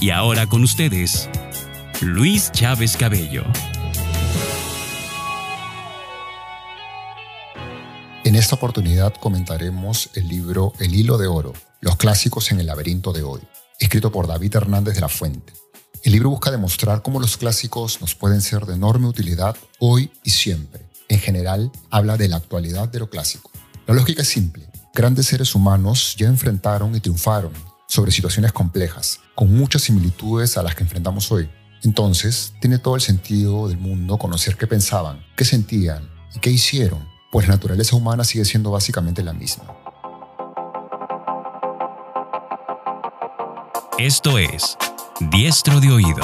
Y ahora con ustedes, Luis Chávez Cabello. En esta oportunidad comentaremos el libro El hilo de oro, los clásicos en el laberinto de hoy, escrito por David Hernández de la Fuente. El libro busca demostrar cómo los clásicos nos pueden ser de enorme utilidad hoy y siempre. En general, habla de la actualidad de lo clásico. La lógica es simple. Grandes seres humanos ya enfrentaron y triunfaron sobre situaciones complejas, con muchas similitudes a las que enfrentamos hoy. Entonces, tiene todo el sentido del mundo conocer qué pensaban, qué sentían y qué hicieron, pues la naturaleza humana sigue siendo básicamente la misma. Esto es Diestro de Oído.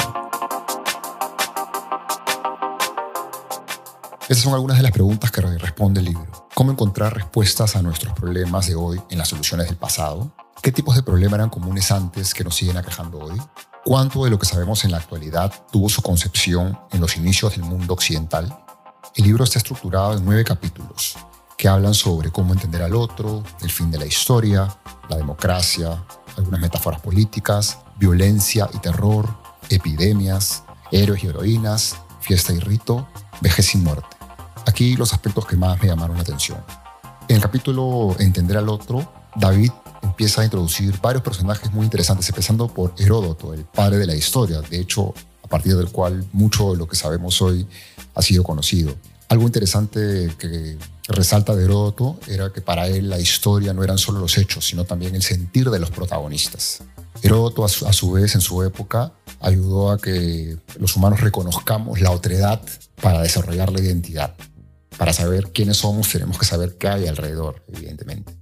Esas son algunas de las preguntas que responde el libro. ¿Cómo encontrar respuestas a nuestros problemas de hoy en las soluciones del pasado? ¿Qué tipos de problemas eran comunes antes que nos siguen aquejando hoy? ¿Cuánto de lo que sabemos en la actualidad tuvo su concepción en los inicios del mundo occidental? El libro está estructurado en nueve capítulos que hablan sobre cómo entender al otro, el fin de la historia, la democracia, algunas metáforas políticas, violencia y terror, epidemias, héroes y heroínas, fiesta y rito, vejez y muerte. Aquí los aspectos que más me llamaron la atención. En el capítulo Entender al otro, David empieza a introducir varios personajes muy interesantes, empezando por Heródoto, el padre de la historia, de hecho, a partir del cual mucho de lo que sabemos hoy ha sido conocido. Algo interesante que resalta de Heródoto era que para él la historia no eran solo los hechos, sino también el sentir de los protagonistas. Heródoto, a su, vez, en su época, ayudó a que los humanos reconozcamos la otredad para desarrollar la identidad. Para saber quiénes somos, tenemos que saber qué hay alrededor, evidentemente.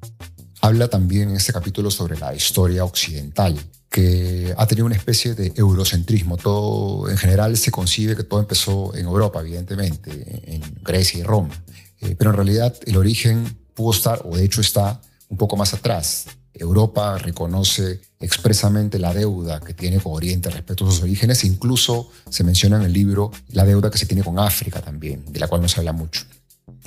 Habla también en este capítulo sobre la historia occidental, que ha tenido una especie de eurocentrismo. Todo, en general, se concibe que todo empezó en Europa, evidentemente, en Grecia y Roma. Eh, pero en realidad, el origen pudo estar, o de hecho está, un poco más atrás. Europa reconoce expresamente la deuda que tiene con Oriente respecto a sus orígenes, incluso se menciona en el libro la deuda que se tiene con África también, de la cual no se habla mucho.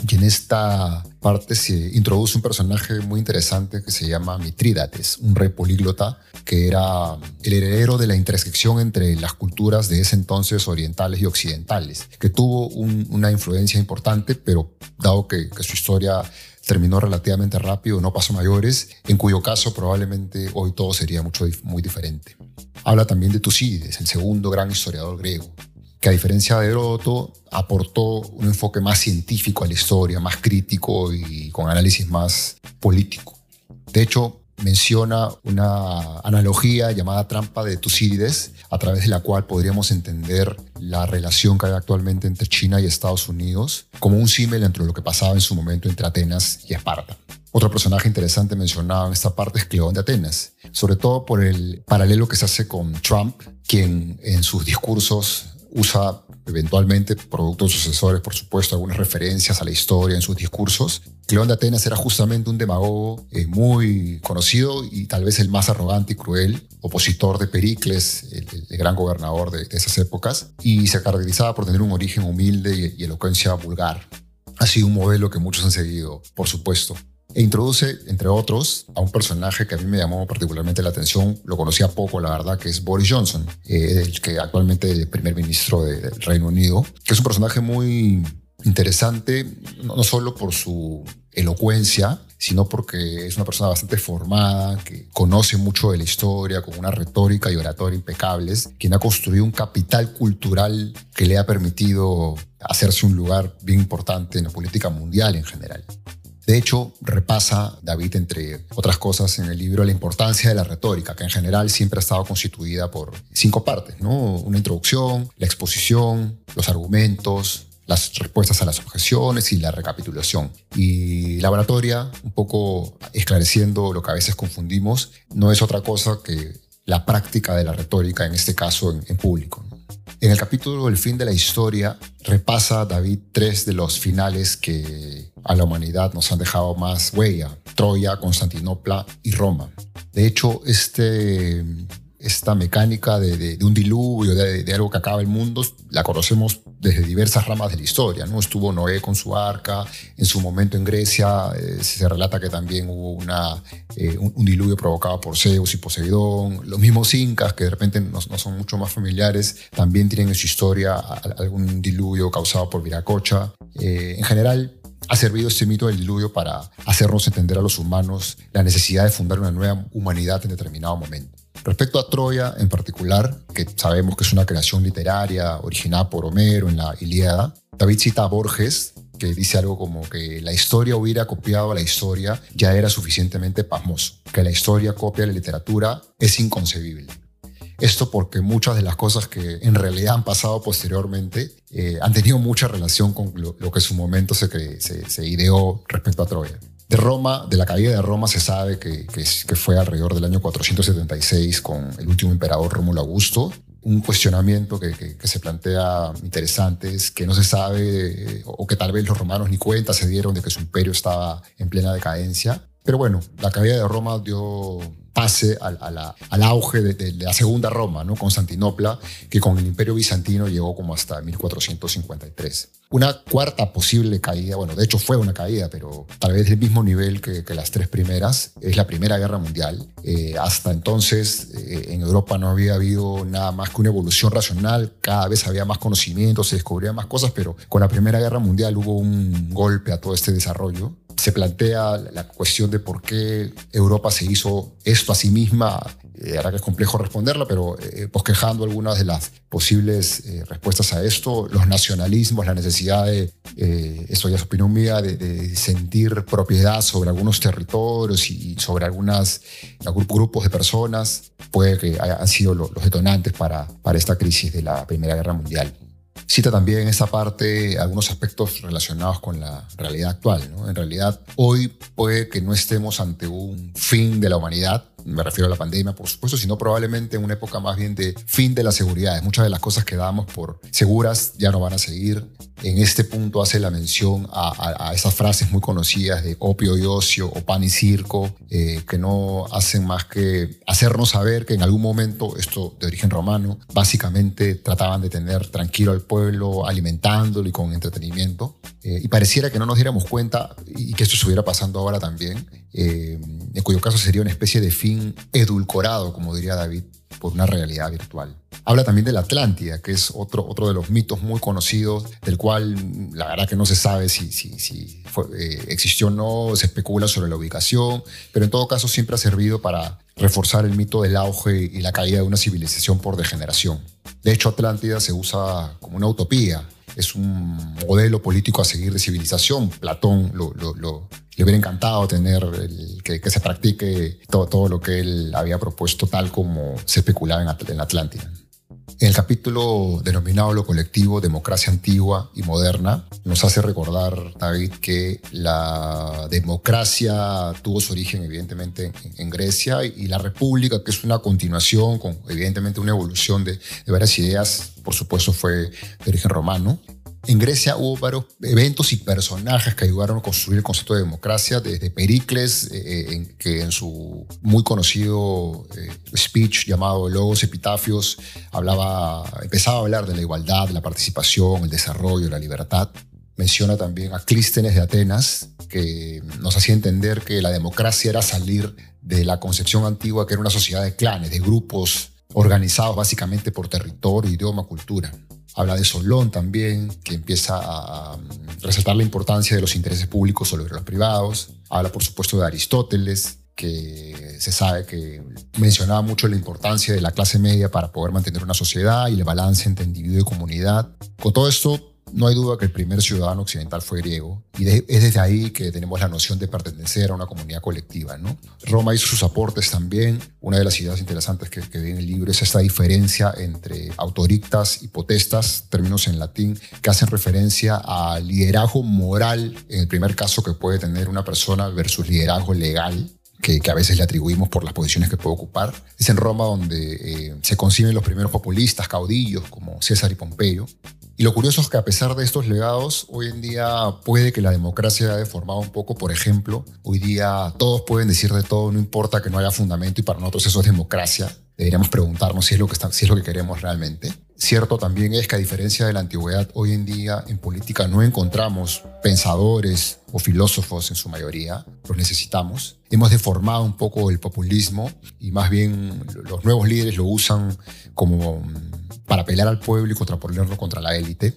Y en esta parte se introduce un personaje muy interesante que se llama Mitrídates, un rey políglota que era el heredero de la intersección entre las culturas de ese entonces orientales y occidentales, que tuvo una influencia importante, pero dado que, que su historia terminó relativamente rápido, no pasó mayores, en cuyo caso probablemente hoy todo sería mucho, muy diferente. Habla también de Tucídides, el segundo gran historiador griego, que a diferencia de Heródoto aportó un enfoque más científico a la historia, más crítico y con análisis más político. De hecho, menciona una analogía llamada trampa de Tucídides, a través de la cual podríamos entender la relación que hay actualmente entre China y Estados Unidos como un símil entre lo que pasaba en su momento entre Atenas y Esparta. Otro personaje interesante mencionado en esta parte es Cleón de Atenas, sobre todo por el paralelo que se hace con Trump, quien en sus discursos usa eventualmente, producto de sucesores, por supuesto, algunas referencias a la historia en sus discursos. Cleón de Atenas era justamente un demagogo eh, muy conocido y tal vez el más arrogante y cruel, opositor de Pericles, el, gran gobernador de, esas épocas, y se caracterizaba por tener un origen humilde y elocuencia vulgar. Ha sido un modelo que muchos han seguido, por supuesto e introduce, entre otros, a un personaje que a mí me llamó particularmente la atención, lo conocía poco, la verdad, que es Boris Johnson, eh, el que actualmente es el primer ministro del Reino Unido, que es un personaje muy interesante, no, solo por su elocuencia, sino porque es una persona bastante formada, que conoce mucho de la historia, con una retórica y oratoria impecables, quien ha construido un capital cultural que le ha permitido hacerse un lugar bien importante en la política mundial en general. De hecho, repasa David, entre otras cosas en el libro, la importancia de la retórica, que en general siempre ha estado constituida por cinco partes, ¿no? Una introducción, la exposición, los argumentos, las respuestas a las objeciones y la recapitulación. Y la oratoria, un poco esclareciendo lo que a veces confundimos, no es otra cosa que la práctica de la retórica, en este caso en, público. En el capítulo El fin de la historia repasa David tres de los finales que a la humanidad nos han dejado más huella, Troya, Constantinopla y Roma. De hecho, este esta mecánica de, un diluvio, de, algo que acaba el mundo, la conocemos desde diversas ramas de la historia. ¿no? Estuvo Noé con su arca, en su momento en Grecia eh, se relata que también hubo una, eh, un, diluvio provocado por Zeus y Poseidón. Los mismos incas, que de repente no, son mucho más familiares, también tienen en su historia algún diluvio causado por Viracocha. Eh, en general, ha servido este mito del diluvio para hacernos entender a los humanos la necesidad de fundar una nueva humanidad en determinado momento. Respecto a Troya en particular, que sabemos que es una creación literaria originada por Homero en la Ilíada, David cita a Borges, que dice algo como que la historia hubiera copiado a la historia ya era suficientemente pasmoso, que la historia copia la literatura es inconcebible. Esto porque muchas de las cosas que en realidad han pasado posteriormente eh, han tenido mucha relación con lo, que en su momento se, se ideó respecto a Troya. De Roma, de la caída de Roma se sabe que, que, fue alrededor del año 476 con el último emperador Rómulo Augusto. Un cuestionamiento que, que, se plantea interesante es que no se sabe o que tal vez los romanos ni cuenta se dieron de que su imperio estaba en plena decadencia. Pero bueno, la caída de Roma dio pase al, auge de, la segunda Roma, ¿no? Constantinopla, que con el imperio bizantino llegó como hasta 1453. Una cuarta posible caída, bueno, de hecho fue una caída, pero tal vez del mismo nivel que, las tres primeras, es la Primera Guerra Mundial. Eh, hasta entonces eh, en Europa no había habido nada más que una evolución racional, cada vez había más conocimiento, se descubrían más cosas, pero con la Primera Guerra Mundial hubo un golpe a todo este desarrollo se plantea la cuestión de por qué Europa se hizo esto a sí misma. Eh, ahora que es complejo responderla, pero eh, bosquejando algunas de las posibles eh, respuestas a esto, los nacionalismos, la necesidad de, esto ya es opinión mía, de, sentir propiedad sobre algunos territorios y, sobre algunos grupos de personas, puede que hayan sido los detonantes para, para esta crisis de la Primera Guerra Mundial. Cita también en esa parte algunos aspectos relacionados con la realidad actual. En realidad, hoy puede que no estemos ante un fin de la humanidad, me refiero a la pandemia, por supuesto, sino probablemente en una época más bien de fin de la seguridad. Muchas de las cosas que damos por seguras ya no van a seguir. En este punto hace la mención a, esas frases muy conocidas de opio y ocio o pan y circo, eh, que no hacen más que hacernos saber que en algún momento, esto de origen romano, básicamente trataban de tener tranquilo al pueblo, alimentándolo y con entretenimiento. Eh, y pareciera que no nos diéramos cuenta y que esto estuviera pasando ahora también, eh, en cuyo caso sería una especie de fin edulcorado, como diría David, por una realidad virtual. Habla también de la Atlántida, que es otro, otro de los mitos muy conocidos, del cual la verdad que no se sabe si, si, si eh, existió o no, se especula sobre la ubicación, pero en todo caso siempre ha servido para reforzar el mito del auge y la caída de una civilización por degeneración. De hecho, Atlántida se usa como una utopía, es un modelo político a seguir de civilización. Platón lo, le hubiera encantado tener que, se practique todo, todo lo que él había propuesto tal como se especulaba en, en Atlántida. En el capítulo denominado Lo colectivo, democracia antigua y moderna, nos hace recordar, David, que la democracia tuvo su origen evidentemente en, Grecia y la república, que es una continuación con evidentemente una evolución de, de varias ideas, por supuesto fue de origen romano. En Grecia hubo varios eventos y personajes que ayudaron a construir el concepto de democracia, desde Pericles, eh, en, que en su muy conocido eh, speech llamado Logos Epitafios hablaba, empezaba a hablar de la igualdad, la participación, el desarrollo, la libertad. Menciona también a Clístenes de Atenas, que nos hacía entender que la democracia era salir de la concepción antigua, que era una sociedad de clanes, de grupos organizados básicamente por territorio, idioma, cultura. Habla de Solón también, que empieza a resaltar la importancia de los intereses públicos sobre los privados. Habla, por supuesto, de Aristóteles, que se sabe que mencionaba mucho la importancia de la clase media para poder mantener una sociedad y el balance entre individuo y comunidad. Con todo esto, no hay duda que el primer ciudadano occidental fue griego y es desde ahí que tenemos la noción de pertenecer a una comunidad colectiva. ¿no? Roma hizo sus aportes también. Una de las ideas interesantes que, que en el libro es esta diferencia entre autorictas y potestas, términos en latín que hacen referencia al liderazgo moral, en el primer caso que puede tener una persona versus liderazgo legal que, a veces le atribuimos por las posiciones que puede ocupar. Es en Roma donde eh, se conciben los primeros populistas, caudillos como César y Pompeyo. Y lo curioso es que a pesar de estos legados, hoy en día puede que la democracia haya deformado un poco. Por ejemplo, hoy día todos pueden decir de todo, no importa que no haya fundamento y para nosotros eso es democracia. Deberíamos preguntarnos si es lo que, si es lo que queremos realmente. Cierto también es que a diferencia de la antigüedad, hoy en día en política no encontramos pensadores o filósofos en su mayoría, los necesitamos. Hemos deformado un poco el populismo y más bien los nuevos líderes lo usan como para pelear al pueblo y contraponerlo contra la élite.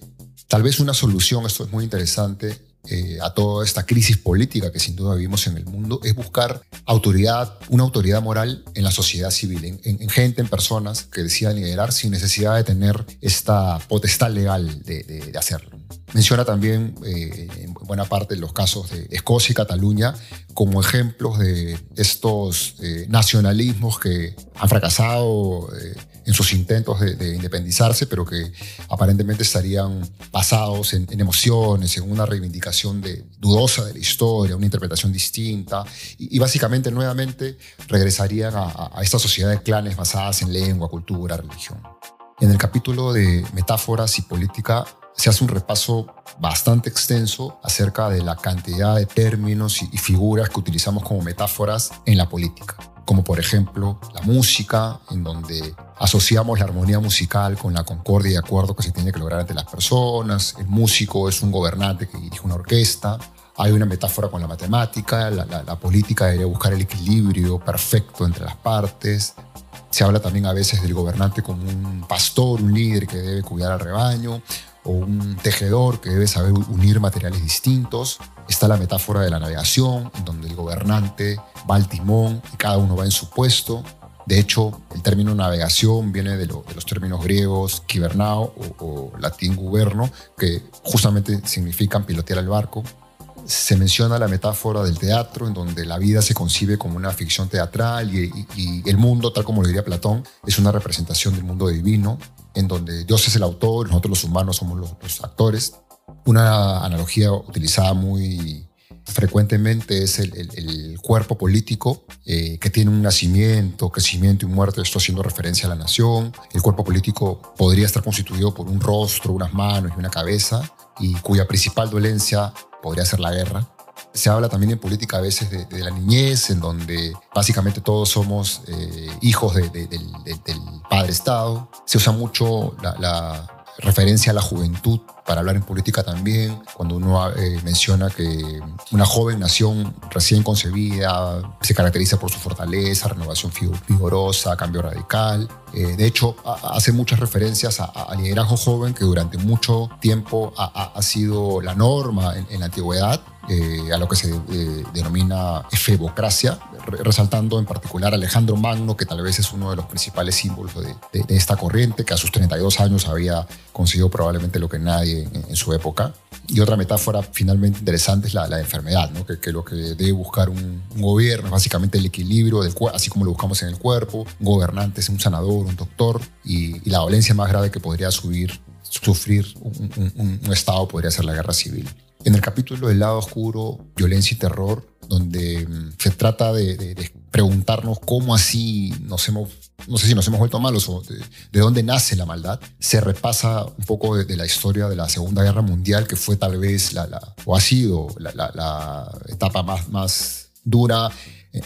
Tal vez una solución, esto es muy interesante, eh, a toda esta crisis política que sin duda vivimos en el mundo es buscar autoridad, una autoridad moral en la sociedad civil, en, gente, en personas que decidan liderar sin necesidad de tener esta potestad legal de, hacerlo. Menciona también eh, en buena parte los casos de Escocia y Cataluña como ejemplos de estos eh, nacionalismos que han fracasado en sus intentos de, independizarse, pero que aparentemente estarían basados en, emociones, en una reivindicación de, dudosa de la historia, una interpretación distinta, y, básicamente nuevamente regresarían a, a esta sociedad de clanes basadas en lengua, cultura, religión. En el capítulo de metáforas y política se hace un repaso bastante extenso acerca de la cantidad de términos y figuras que utilizamos como metáforas en la política como por ejemplo la música, en donde asociamos la armonía musical con la concordia y acuerdo que se tiene que lograr entre las personas. El músico es un gobernante que dirige una orquesta. Hay una metáfora con la matemática, la, política debería buscar el equilibrio perfecto entre las partes. Se habla también a veces del gobernante como un pastor, un líder que debe cuidar al rebaño, o un tejedor que debe saber unir materiales distintos. Está la metáfora de la navegación, donde el gobernante va al timón y cada uno va en su puesto. De hecho, el término navegación viene de, los términos griegos kibernao o, latín guberno, que justamente significan pilotear el barco. Se menciona la metáfora del teatro, en donde la vida se concibe como una ficción teatral y, el mundo, tal como lo diría Platón, es una representación del mundo divino, en donde Dios es el autor, nosotros los humanos somos los actores. Una analogía utilizada muy frecuentemente es el, cuerpo político eh, que tiene un nacimiento, crecimiento y muerte, esto haciendo referencia a la nación. El cuerpo político podría estar constituido por un rostro, unas manos y una cabeza, y cuya principal dolencia podría ser la guerra. Se habla también en política a veces de, la niñez, en donde básicamente todos somos eh, hijos del, padre Estado. Se usa mucho la referencia a la juventud para hablar en política también, cuando uno eh, menciona que una joven nación recién concebida se caracteriza por su fortaleza, renovación vigorosa, cambio radical. Eh, de hecho, hace muchas referencias al liderazgo joven que durante mucho tiempo ha, sido la norma en, la antigüedad, eh, a lo que se denomina efebocracia, resaltando en particular a Alejandro Magno, que tal vez es uno de los principales símbolos de, esta corriente, que a sus 32 años había conseguido probablemente lo que nadie en, su época. Y otra metáfora finalmente interesante es la, la enfermedad, ¿no? que, lo que debe buscar un, gobierno es básicamente el equilibrio, del así como lo buscamos en el cuerpo, un gobernante es un sanador, un doctor, y, la dolencia más grave que podría sufrir un Estado podría ser la guerra civil. En el capítulo del lado oscuro, violencia y terror, donde mm, se trata de, preguntarnos cómo así nos hemos, no sé si nos hemos vuelto malos o de, dónde nace la maldad, se repasa un poco de, la historia de la Segunda Guerra Mundial, que fue tal vez la, o ha sido la, la etapa más, más dura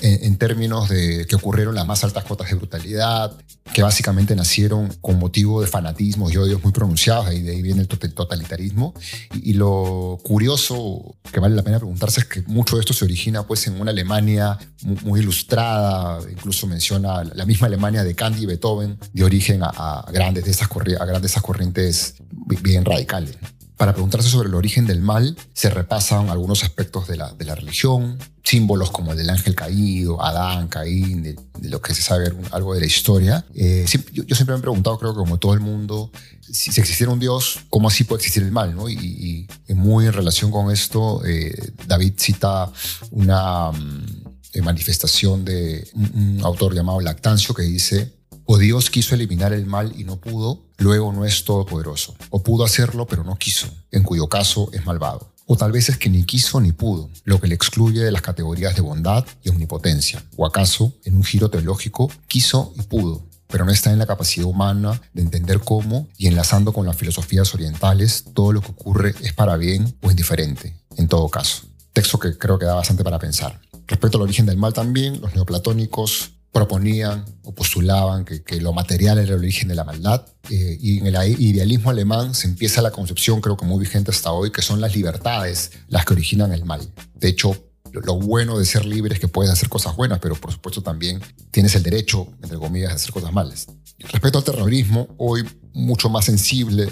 en, términos de que ocurrieron las más altas cotas de brutalidad, que básicamente nacieron con motivo de fanatismos y odios muy pronunciados, y de ahí viene el totalitarismo. Y, lo curioso que vale la pena preguntarse es que mucho de esto se origina pues en una Alemania muy, ilustrada, incluso menciona la misma Alemania de Kant y Beethoven, de origen a, grandes de esas, grandes esas corrientes bien radicales. Para preguntarse sobre el origen del mal, se repasan algunos aspectos de la, de la religión, símbolos como el del ángel caído, Adán, Caín, de, lo que se sabe algo de la historia. Eh, yo, siempre me he preguntado, creo que como todo el mundo, si, existiera un Dios, ¿cómo así puede existir el mal? Y, muy en relación con esto, eh, David cita una mm, manifestación de un autor llamado Lactancio que dice, o Dios quiso eliminar el mal y no pudo, luego no es todopoderoso. O pudo hacerlo pero no quiso, en cuyo caso es malvado. O tal vez es que ni quiso ni pudo, lo que le excluye de las categorías de bondad y omnipotencia. O acaso, en un giro teológico, quiso y pudo, pero no está en la capacidad humana de entender cómo, y enlazando con las filosofías orientales, todo lo que ocurre es para bien o indiferente, en todo caso. Texto que creo que da bastante para pensar. Respecto al origen del mal también, los neoplatónicos proponían o postulaban que, lo material era el origen de la maldad. Eh, y en el idealismo alemán se empieza la concepción, creo que muy vigente hasta hoy, que son las libertades las que originan el mal. De hecho, lo bueno de ser libre es que puedes hacer cosas buenas, pero por supuesto también tienes el derecho, entre comillas, de hacer cosas malas. Respecto al terrorismo, hoy mucho más sensible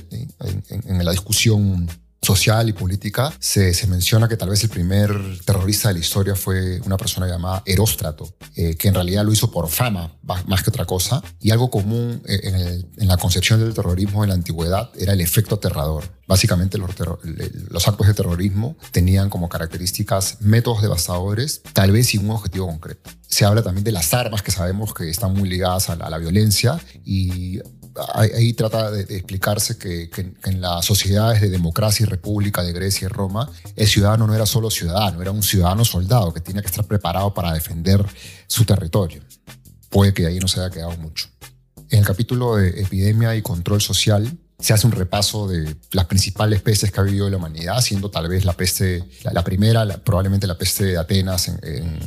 en la discusión social y política, se, se, menciona que tal vez el primer terrorista de la historia fue una persona llamada Heróstrato, eh, que en realidad lo hizo por fama más que otra cosa. Y algo común eh, en, la concepción del terrorismo en la antigüedad era el efecto aterrador. Básicamente los, los actos de terrorismo tenían como características métodos devastadores, tal vez sin un objetivo concreto. Se habla también de las armas que sabemos que están muy ligadas a la, a la violencia y ahí, trata de, explicarse que, en las sociedades de democracia y república de Grecia y Roma, el ciudadano no era solo ciudadano, era un ciudadano soldado que tenía que estar preparado para defender su territorio. Puede que ahí no se haya quedado mucho. En el capítulo de epidemia y control social, se hace un repaso de las principales pestes que ha vivido la humanidad, siendo tal vez la peste, la, primera, probablemente la peste de Atenas en,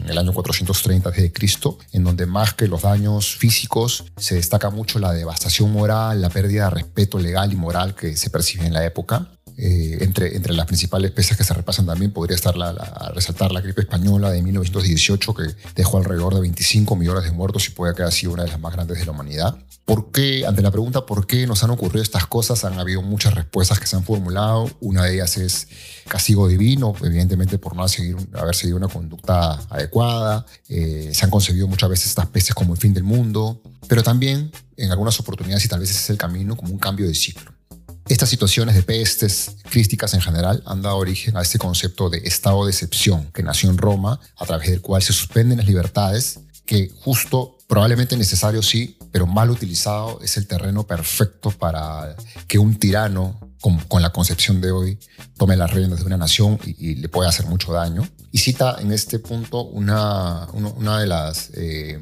el año 430 de Cristo, en donde más que los daños físicos se destaca mucho la devastación moral, la pérdida de respeto legal y moral que se percibe en la época. Eh, entre, las principales pestes que se repasan también podría estar la, resaltar la gripe española de 1918 que dejó alrededor de 25 millones de muertos y puede que haya sido una de las más grandes de la humanidad. ¿Por qué? Ante la pregunta ¿por qué nos han ocurrido estas cosas? Han habido muchas respuestas que se han formulado. Una de ellas es castigo divino, evidentemente por no seguir, haber seguido una conducta adecuada. Eh, se han concebido muchas veces estas pestes como el fin del mundo, pero también en algunas oportunidades, y tal vez es el camino, como un cambio de ciclo. Estas situaciones de pestes crísticas en general han dado origen a este concepto de estado de excepción que nació en Roma, a través del cual se suspenden las libertades, que justo, probablemente necesario sí, pero mal utilizado es el terreno perfecto para que un tirano con, la concepción de hoy tome las riendas de una nación y, le puede hacer mucho daño. Y cita en este punto una, una, de las eh,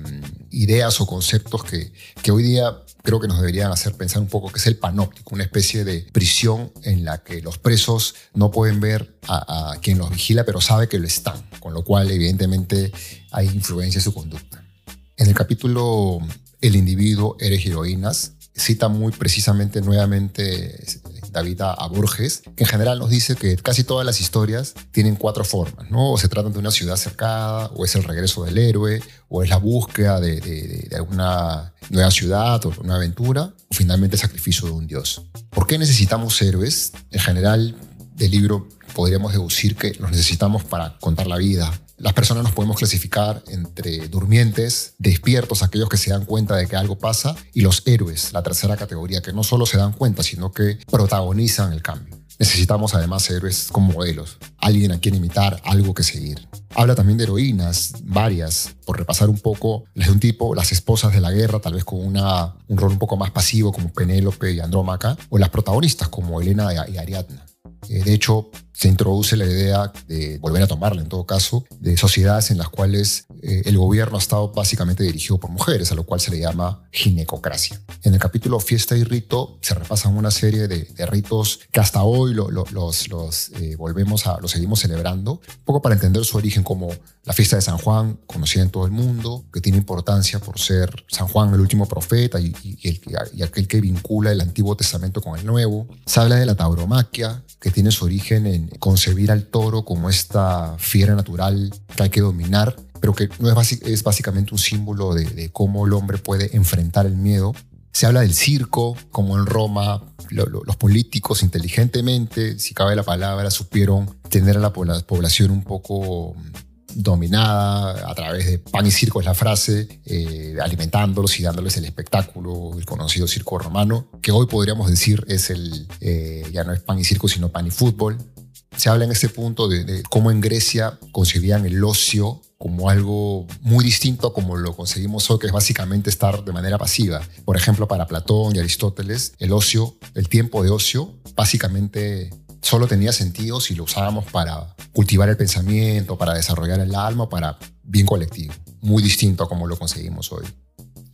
ideas o conceptos que, que hoy día creo que nos deberían hacer pensar un poco, que es el panóptico, una especie de prisión en la que los presos no pueden ver a, quien los vigila, pero sabe que lo están, con lo cual evidentemente hay influencia en su conducta. En el capítulo El individuo, eres heroínas, cita muy precisamente nuevamente David a, Borges, que en general nos dice que casi todas las historias tienen cuatro formas, ¿no? O se tratan de una ciudad cercada, o es el regreso del héroe, o es la búsqueda de, de, de una nueva ciudad o una aventura, o finalmente el sacrificio de un dios. ¿Por qué necesitamos héroes? En general, del libro podríamos deducir que los necesitamos para contar la vida, las personas nos podemos clasificar entre durmientes, despiertos, aquellos que se dan cuenta de que algo pasa, y los héroes, la tercera categoría, que no solo se dan cuenta, sino que protagonizan el cambio. Necesitamos además héroes como modelos, alguien a quien imitar, algo que seguir. Habla también de heroínas, varias, por repasar un poco las de un tipo, las esposas de la guerra, tal vez con una, un rol un poco más pasivo como Penélope y Andrómaca, o las protagonistas como Elena y Ariadna. Eh, de hecho, se introduce la idea de volver a tomarla en todo caso, de sociedades en las cuales eh, el gobierno ha estado básicamente dirigido por mujeres, a lo cual se le llama ginecocracia. En el capítulo Fiesta y Rito se repasan una serie de, ritos que hasta hoy los, eh, volvemos a, los seguimos celebrando, un poco para entender su origen como la fiesta de San Juan, conocida en todo el mundo, que tiene importancia por ser San Juan el último profeta y, el, y aquel que vincula el Antiguo Testamento con el Nuevo. Se habla de la tauromaquia, que tiene su origen en concebir al toro como esta fiera natural que hay que dominar, pero que no es, básicamente un símbolo de, cómo el hombre puede enfrentar el miedo. Se habla del circo, como en Roma los políticos inteligentemente, si cabe la palabra, supieron tener a la población un poco dominada a través de pan y circo es la frase, eh, alimentándolos y dándoles el espectáculo, el conocido circo romano, que hoy podríamos decir es el, eh, ya no es pan y circo, sino pan y fútbol, se habla en este punto de, cómo en Grecia concebían el ocio como algo muy distinto a como lo conseguimos hoy, que es básicamente estar de manera pasiva. Por ejemplo, para Platón y Aristóteles, el ocio, el tiempo de ocio, básicamente solo tenía sentido si lo usábamos para cultivar el pensamiento, para desarrollar el alma, para bien colectivo. Muy distinto a como lo conseguimos hoy.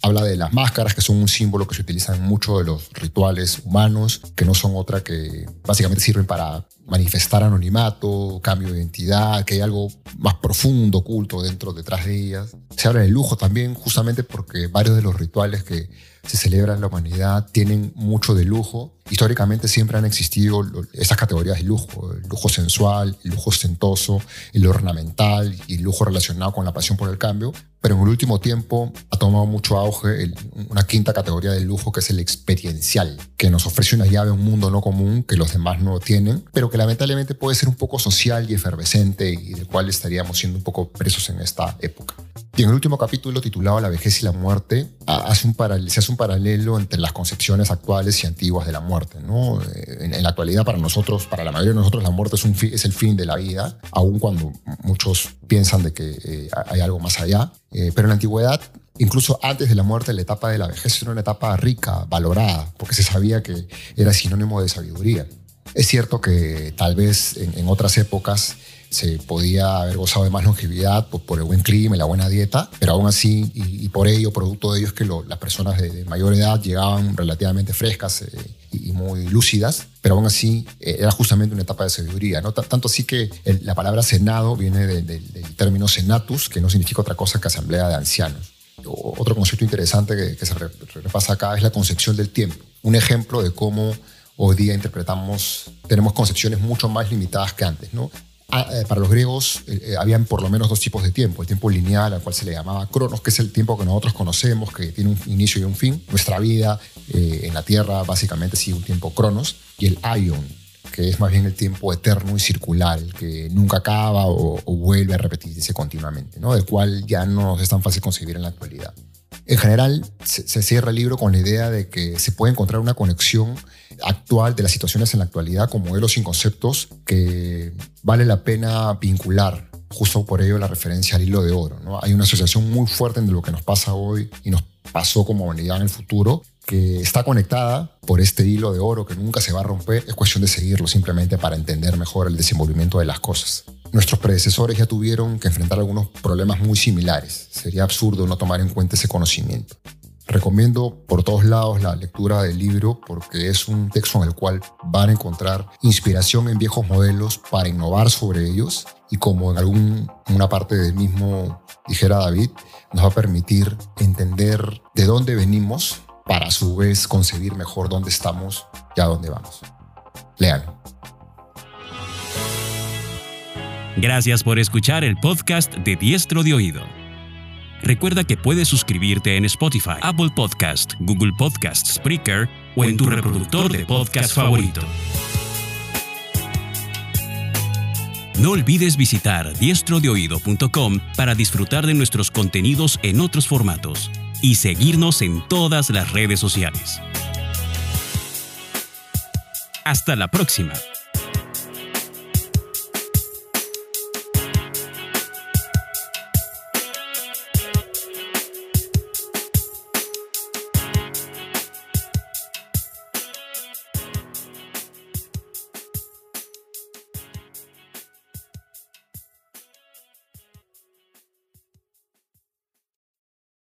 Habla de las máscaras, que son un símbolo que se utiliza en muchos de los rituales humanos, que no son otra que básicamente sirven para manifestar anonimato, cambio de identidad, que hay algo más profundo, oculto dentro, detrás de ellas. Se habla del lujo también, justamente porque varios de los rituales que se celebran en la humanidad tienen mucho de lujo. Históricamente siempre han existido estas categorías de lujo, el lujo sensual, el lujo ostentoso, el ornamental y el lujo relacionado con la pasión por el cambio, pero en el último tiempo ha tomado mucho auge una quinta categoría de lujo que es el experiencial, que nos ofrece una llave a un mundo no común que los demás no tienen, pero que lamentablemente puede ser un poco social y efervescente y del cual estaríamos siendo un poco presos en esta época. Y en el último capítulo titulado La vejez y la muerte, hace un se paralelo entre las concepciones actuales y antiguas de la muerte. ¿no? En, la actualidad, para nosotros, para la mayoría de nosotros, la muerte es el fin de la vida, aun cuando muchos piensan de que eh, hay algo más allá. Eh, pero en la antigüedad, incluso antes de la muerte, la etapa de la vejez era una etapa rica, valorada, porque se sabía que era sinónimo de sabiduría. Es cierto que tal vez en otras épocas se podía haber gozado de más longevidad por, el buen clima y la buena dieta, pero aún así, y, por ello, producto de ello es que las personas de, mayor edad llegaban relativamente frescas eh, y, muy lúcidas, pero aún así eh, era justamente una etapa de sabiduría. ¿no? tanto así que la palabra senado viene del término senatus, que no significa otra cosa que asamblea de ancianos. otro concepto interesante que, que se repasa acá es la concepción del tiempo. Un ejemplo de cómo hoy día interpretamos, tenemos concepciones mucho más limitadas que antes, ¿no? Ah, eh, para los griegos eh, eh, habían por lo menos dos tipos de tiempo. El tiempo lineal, al cual se le llamaba cronos, que es el tiempo que nosotros conocemos, que tiene un inicio y un fin. Nuestra vida en la Tierra básicamente sigue un tiempo cronos. Y el aion, que es más bien el tiempo eterno y circular, que nunca acaba o, vuelve a repetirse continuamente, ¿no? del cual ya no es tan fácil concebir en la actualidad. En general, se, cierra el libro con la idea de que se puede encontrar una conexión actual de las situaciones en la actualidad con modelos y conceptos que vale la pena vincular. Justo por ello la referencia al hilo de oro. ¿no? Hay una asociación muy fuerte entre lo que nos pasa hoy y nos pasó como humanidad en el futuro que está conectada por este hilo de oro que nunca se va a romper. Es cuestión de seguirlo simplemente para entender mejor el desenvolvimiento de las cosas. Nuestros predecesores ya tuvieron que enfrentar algunos problemas muy similares. Sería absurdo no tomar en cuenta ese conocimiento. Recomiendo por todos lados la lectura del libro porque es un texto en el cual van a encontrar inspiración en viejos modelos para innovar sobre ellos y como en alguna parte del mismo dijera David, nos va a permitir entender de dónde venimos para a su vez concebir mejor dónde estamos y a dónde vamos. Lean. Gracias por escuchar el podcast de Diestro de Oído. Recuerda que puedes suscribirte en Spotify, Apple Podcast, Google Podcast, Spreaker o en tu reproductor de podcast favorito. No olvides visitar diestrodeoído.com para disfrutar de nuestros contenidos en otros formatos y seguirnos en todas las redes sociales. Hasta la próxima.